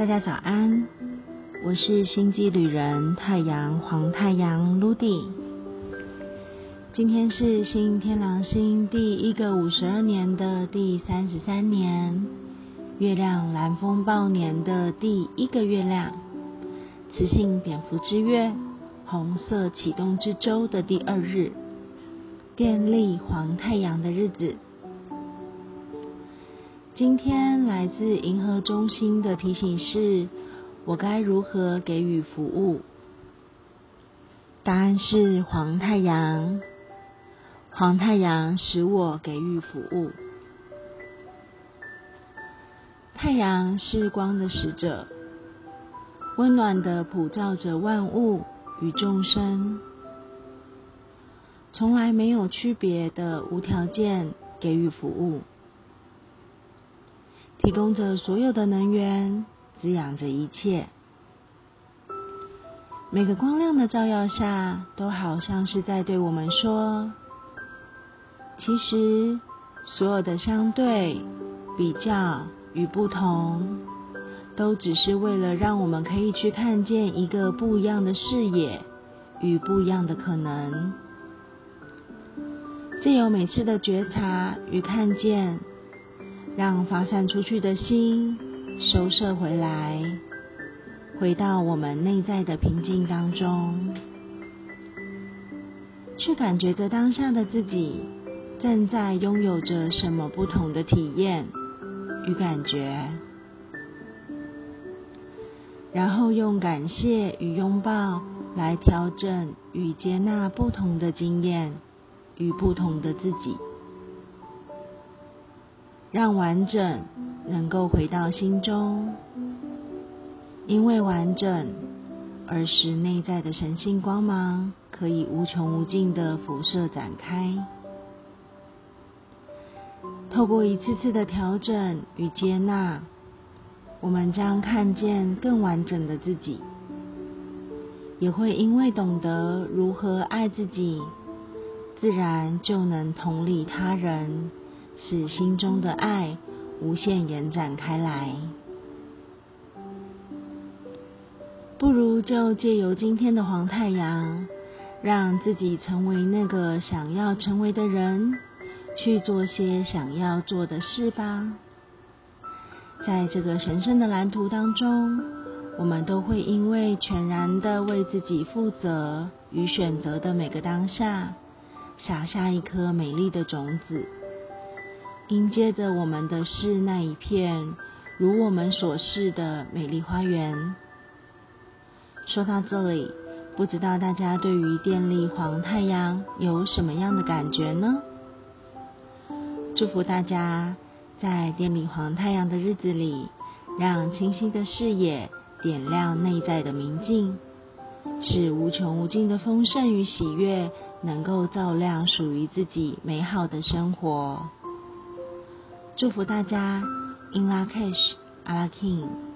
大家早安，我是星际旅人太阳黄太阳 Ludy。今天是新天狼星第一个五十二年的第三十三年，月亮蓝风暴年的第一个月亮，雌性蝙蝠之月，红色启动之周的第二日，电力黄太阳的日子。今天来自银河中心的提醒是：我该如何给予服务？答案是黄太阳。黄太阳使我给予服务。太阳是光的使者，温暖的普照着万物与众生，从来没有区别的无条件给予服务。提供着所有的能源，滋养着一切。每个光亮的照耀下，都好像是在对我们说：其实，所有的相对、比较与不同，都只是为了让我们可以去看见一个不一样的视野与不一样的可能。借由每次的觉察与看见。让发散出去的心收摄回来，回到我们内在的平静当中，去感觉着当下的自己正在拥有着什么不同的体验与感觉，然后用感谢与拥抱来调整与接纳不同的经验与不同的自己。让完整能够回到心中，因为完整而使内在的神性光芒可以无穷无尽的辐射展开。透过一次次的调整与接纳，我们将看见更完整的自己，也会因为懂得如何爱自己，自然就能同理他人。使心中的爱无限延展开来，不如就借由今天的黄太阳，让自己成为那个想要成为的人，去做些想要做的事吧。在这个神圣的蓝图当中，我们都会因为全然的为自己负责与选择的每个当下，撒下一颗美丽的种子。迎接着我们的是那一片如我们所示的美丽花园。说到这里，不知道大家对于电力黄太阳有什么样的感觉呢？祝福大家在电力黄太阳的日子里，让清晰的视野点亮内在的明镜，使无穷无尽的丰盛与喜悦能够照亮属于自己美好的生活。祝福大家，In La Cash, a l a King。